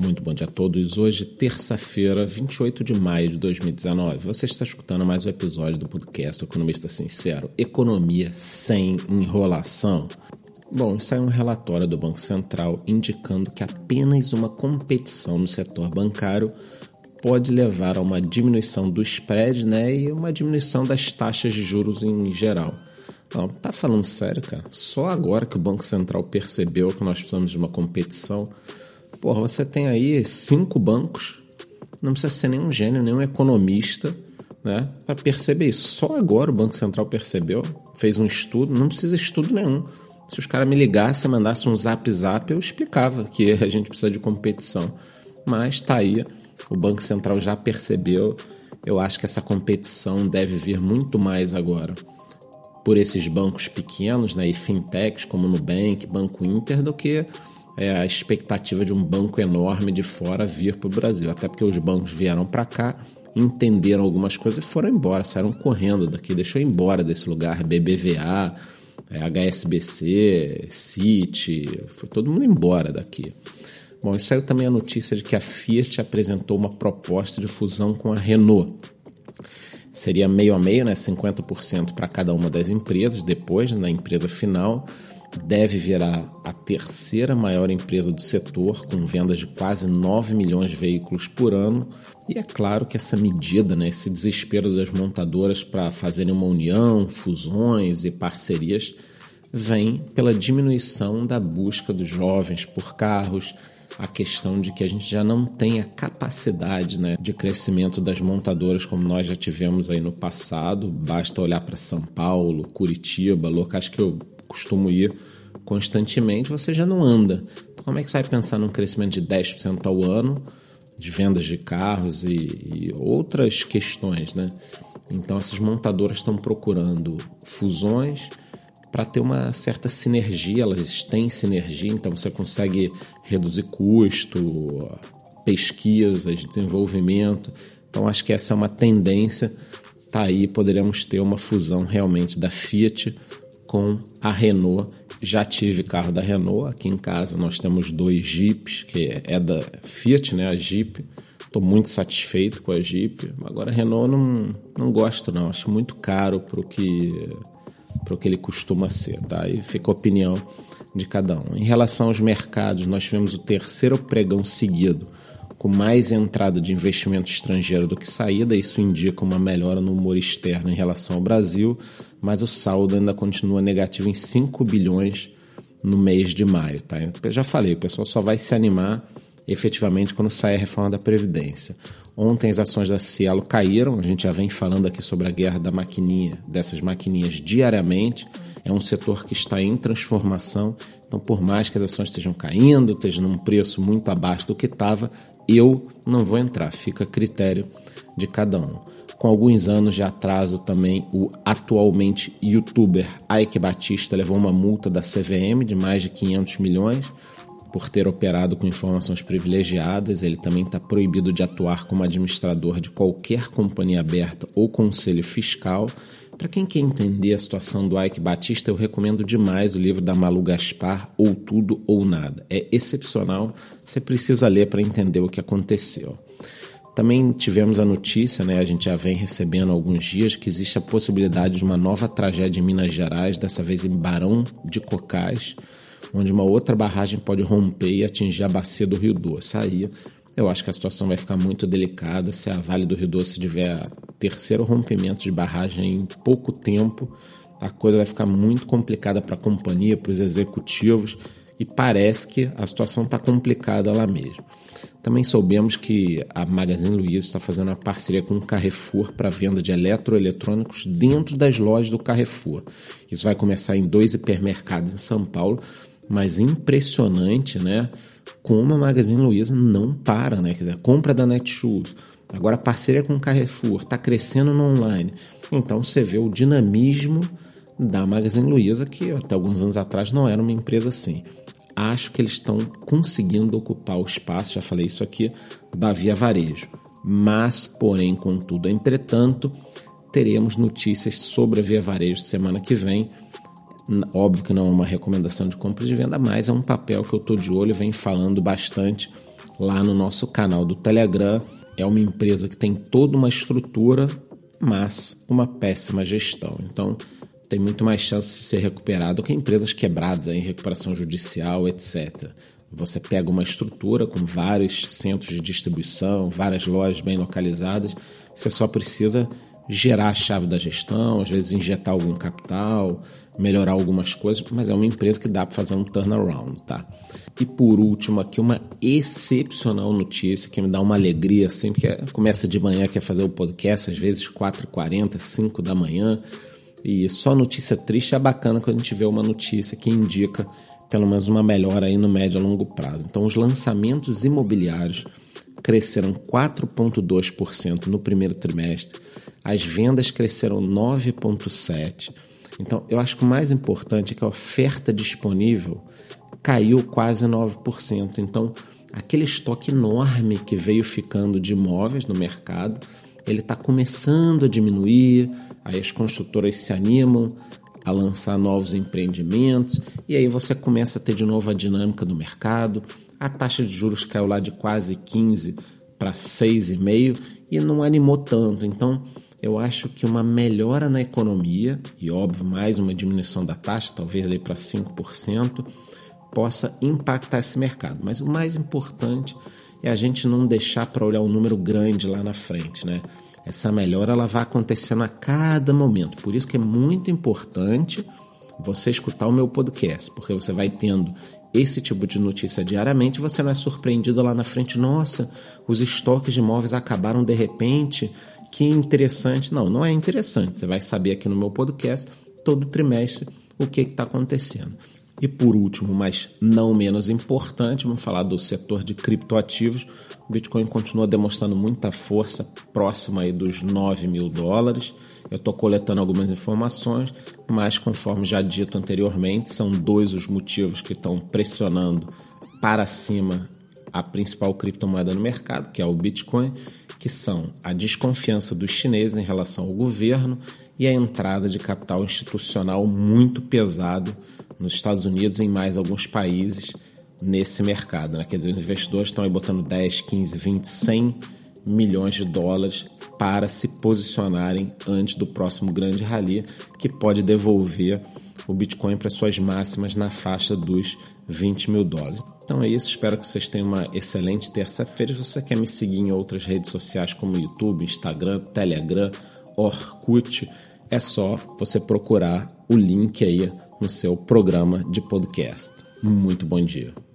Muito bom dia a todos. Hoje, terça-feira, 28 de maio de 2019. Você está escutando mais um episódio do podcast Economista Sincero: Economia sem enrolação. Bom, saiu um relatório do Banco Central indicando que apenas uma competição no setor bancário pode levar a uma diminuição do spread né, e uma diminuição das taxas de juros em geral. Não, tá falando sério, cara? Só agora que o Banco Central percebeu que nós precisamos de uma competição Porra, você tem aí cinco bancos, não precisa ser nenhum gênio, nenhum economista, né, para perceber isso. Só agora o Banco Central percebeu, fez um estudo, não precisa estudo nenhum. Se os caras me ligassem, mandassem um zap zap, eu explicava que a gente precisa de competição. Mas tá aí, o Banco Central já percebeu. Eu acho que essa competição deve vir muito mais agora por esses bancos pequenos, né, e fintechs como Nubank, Banco Inter, do que é, a expectativa de um banco enorme de fora vir para o Brasil. Até porque os bancos vieram para cá, entenderam algumas coisas e foram embora, saíram correndo daqui, deixou embora desse lugar BBVA, é, HSBC, Citi, foi todo mundo embora daqui. Bom, e saiu também a notícia de que a Fiat apresentou uma proposta de fusão com a Renault. Seria meio a meio, né? 50% para cada uma das empresas, depois, na empresa final, deve virar a terceira maior empresa do setor, com vendas de quase 9 milhões de veículos por ano. E é claro que essa medida, né, esse desespero das montadoras para fazerem uma união, fusões e parcerias, vem pela diminuição da busca dos jovens por carros, a questão de que a gente já não tem a capacidade né, de crescimento das montadoras como nós já tivemos aí no passado. Basta olhar para São Paulo, Curitiba, locais que eu costumo ir constantemente, você já não anda. Então, como é que você vai pensar num crescimento de 10% ao ano de vendas de carros e, e outras questões, né? Então, essas montadoras estão procurando fusões para ter uma certa sinergia, elas têm sinergia, então você consegue reduzir custo, pesquisas, desenvolvimento. Então, acho que essa é uma tendência. Tá aí, poderemos ter uma fusão realmente da Fiat com a Renault. Já tive carro da Renault, aqui em casa nós temos dois Jeeps, que é da Fiat, né, a Jeep. Estou muito satisfeito com a Jeep. Agora a Renault não, não gosto não, acho muito caro para o que, que ele costuma ser, tá? Aí fica a opinião de cada um. Em relação aos mercados, nós tivemos o terceiro pregão seguido com mais entrada de investimento estrangeiro do que saída. Isso indica uma melhora no humor externo em relação ao Brasil, mas o saldo ainda continua negativo em 5 bilhões no mês de maio. Tá? Eu já falei, o pessoal só vai se animar efetivamente quando sair a reforma da Previdência. Ontem as ações da Cielo caíram, a gente já vem falando aqui sobre a guerra da maquininha, dessas maquininhas diariamente. É um setor que está em transformação, então por mais que as ações estejam caindo, estejam num preço muito abaixo do que estava, eu não vou entrar, fica a critério de cada um. Com alguns anos de atraso também, o atualmente youtuber Ike Batista levou uma multa da CVM de mais de 500 milhões por ter operado com informações privilegiadas. Ele também está proibido de atuar como administrador de qualquer companhia aberta ou conselho fiscal. Para quem quer entender a situação do Ike Batista, eu recomendo demais o livro da Malu Gaspar, Ou Tudo ou Nada. É excepcional, você precisa ler para entender o que aconteceu. Também tivemos a notícia, né, a gente já vem recebendo há alguns dias, que existe a possibilidade de uma nova tragédia em Minas Gerais, dessa vez em Barão de Cocais, onde uma outra barragem pode romper e atingir a bacia do Rio Doce. Aí eu acho que a situação vai ficar muito delicada se a Vale do Rio Doce tiver terceiro rompimento de barragem em pouco tempo. A coisa vai ficar muito complicada para a companhia, para os executivos, e parece que a situação está complicada lá mesmo. Também soubemos que a Magazine Luiza está fazendo uma parceria com o Carrefour para venda de eletroeletrônicos dentro das lojas do Carrefour. Isso vai começar em dois hipermercados em São Paulo, mas impressionante, né? Como a Magazine Luiza não para, né? Quer dizer, a compra da Netshoes, agora a parceria com o Carrefour, está crescendo no online. Então você vê o dinamismo da Magazine Luiza, que até alguns anos atrás não era uma empresa assim. Acho que eles estão conseguindo ocupar o espaço, já falei isso aqui, da Via Varejo. Mas, porém, contudo, entretanto, teremos notícias sobre a Via Varejo semana que vem. Óbvio que não é uma recomendação de compra e de venda, mas é um papel que eu estou de olho e venho falando bastante lá no nosso canal do Telegram. É uma empresa que tem toda uma estrutura, mas uma péssima gestão. Então, tem muito mais chance de ser recuperado que empresas quebradas em recuperação judicial, etc. Você pega uma estrutura com vários centros de distribuição, várias lojas bem localizadas, você só precisa gerar a chave da gestão, às vezes injetar algum capital, melhorar algumas coisas, mas é uma empresa que dá para fazer um turnaround, tá? E por último, aqui uma excepcional notícia que me dá uma alegria assim, que começa de manhã, quer fazer o podcast, às vezes 4h40, 5 da manhã, e só notícia triste é bacana quando a gente vê uma notícia que indica pelo menos uma melhora aí no médio a longo prazo. Então, os lançamentos imobiliários cresceram 4,2% no primeiro trimestre, as vendas cresceram 9,7%. Então, eu acho que o mais importante é que a oferta disponível caiu quase 9%. Então, aquele estoque enorme que veio ficando de imóveis no mercado, ele está começando a diminuir, aí as construtoras se animam a lançar novos empreendimentos e aí você começa a ter de novo a dinâmica do mercado. A taxa de juros caiu lá de quase 15 para 6,5 e não animou tanto. Então, eu acho que uma melhora na economia e óbvio mais uma diminuição da taxa, talvez ali para 5%, possa impactar esse mercado. Mas o mais importante é a gente não deixar para olhar um número grande lá na frente, né? Essa melhora ela vai acontecendo a cada momento. Por isso que é muito importante você escutar o meu podcast, porque você vai tendo esse tipo de notícia diariamente, você não é surpreendido lá na frente, nossa, os estoques de imóveis acabaram de repente, que interessante. Não, não é interessante. Você vai saber aqui no meu podcast todo trimestre o que está acontecendo. E por último, mas não menos importante, vamos falar do setor de criptoativos. O Bitcoin continua demonstrando muita força, próxima aí dos 9 mil dólares. Eu estou coletando algumas informações, mas conforme já dito anteriormente, são dois os motivos que estão pressionando para cima a principal criptomoeda no mercado, que é o Bitcoin, que são a desconfiança dos chineses em relação ao governo e a entrada de capital institucional muito pesado nos Estados Unidos e em mais alguns países nesse mercado. Né? Quer dizer, os investidores estão aí botando 10, 15, 20, 100 milhões de dólares para se posicionarem antes do próximo grande rally, que pode devolver o Bitcoin para suas máximas na faixa dos 20 mil dólares. Então é isso, espero que vocês tenham uma excelente terça-feira. Se você quer me seguir em outras redes sociais como YouTube, Instagram, Telegram, Orkut, é só você procurar o link aí no seu programa de podcast. Muito bom dia.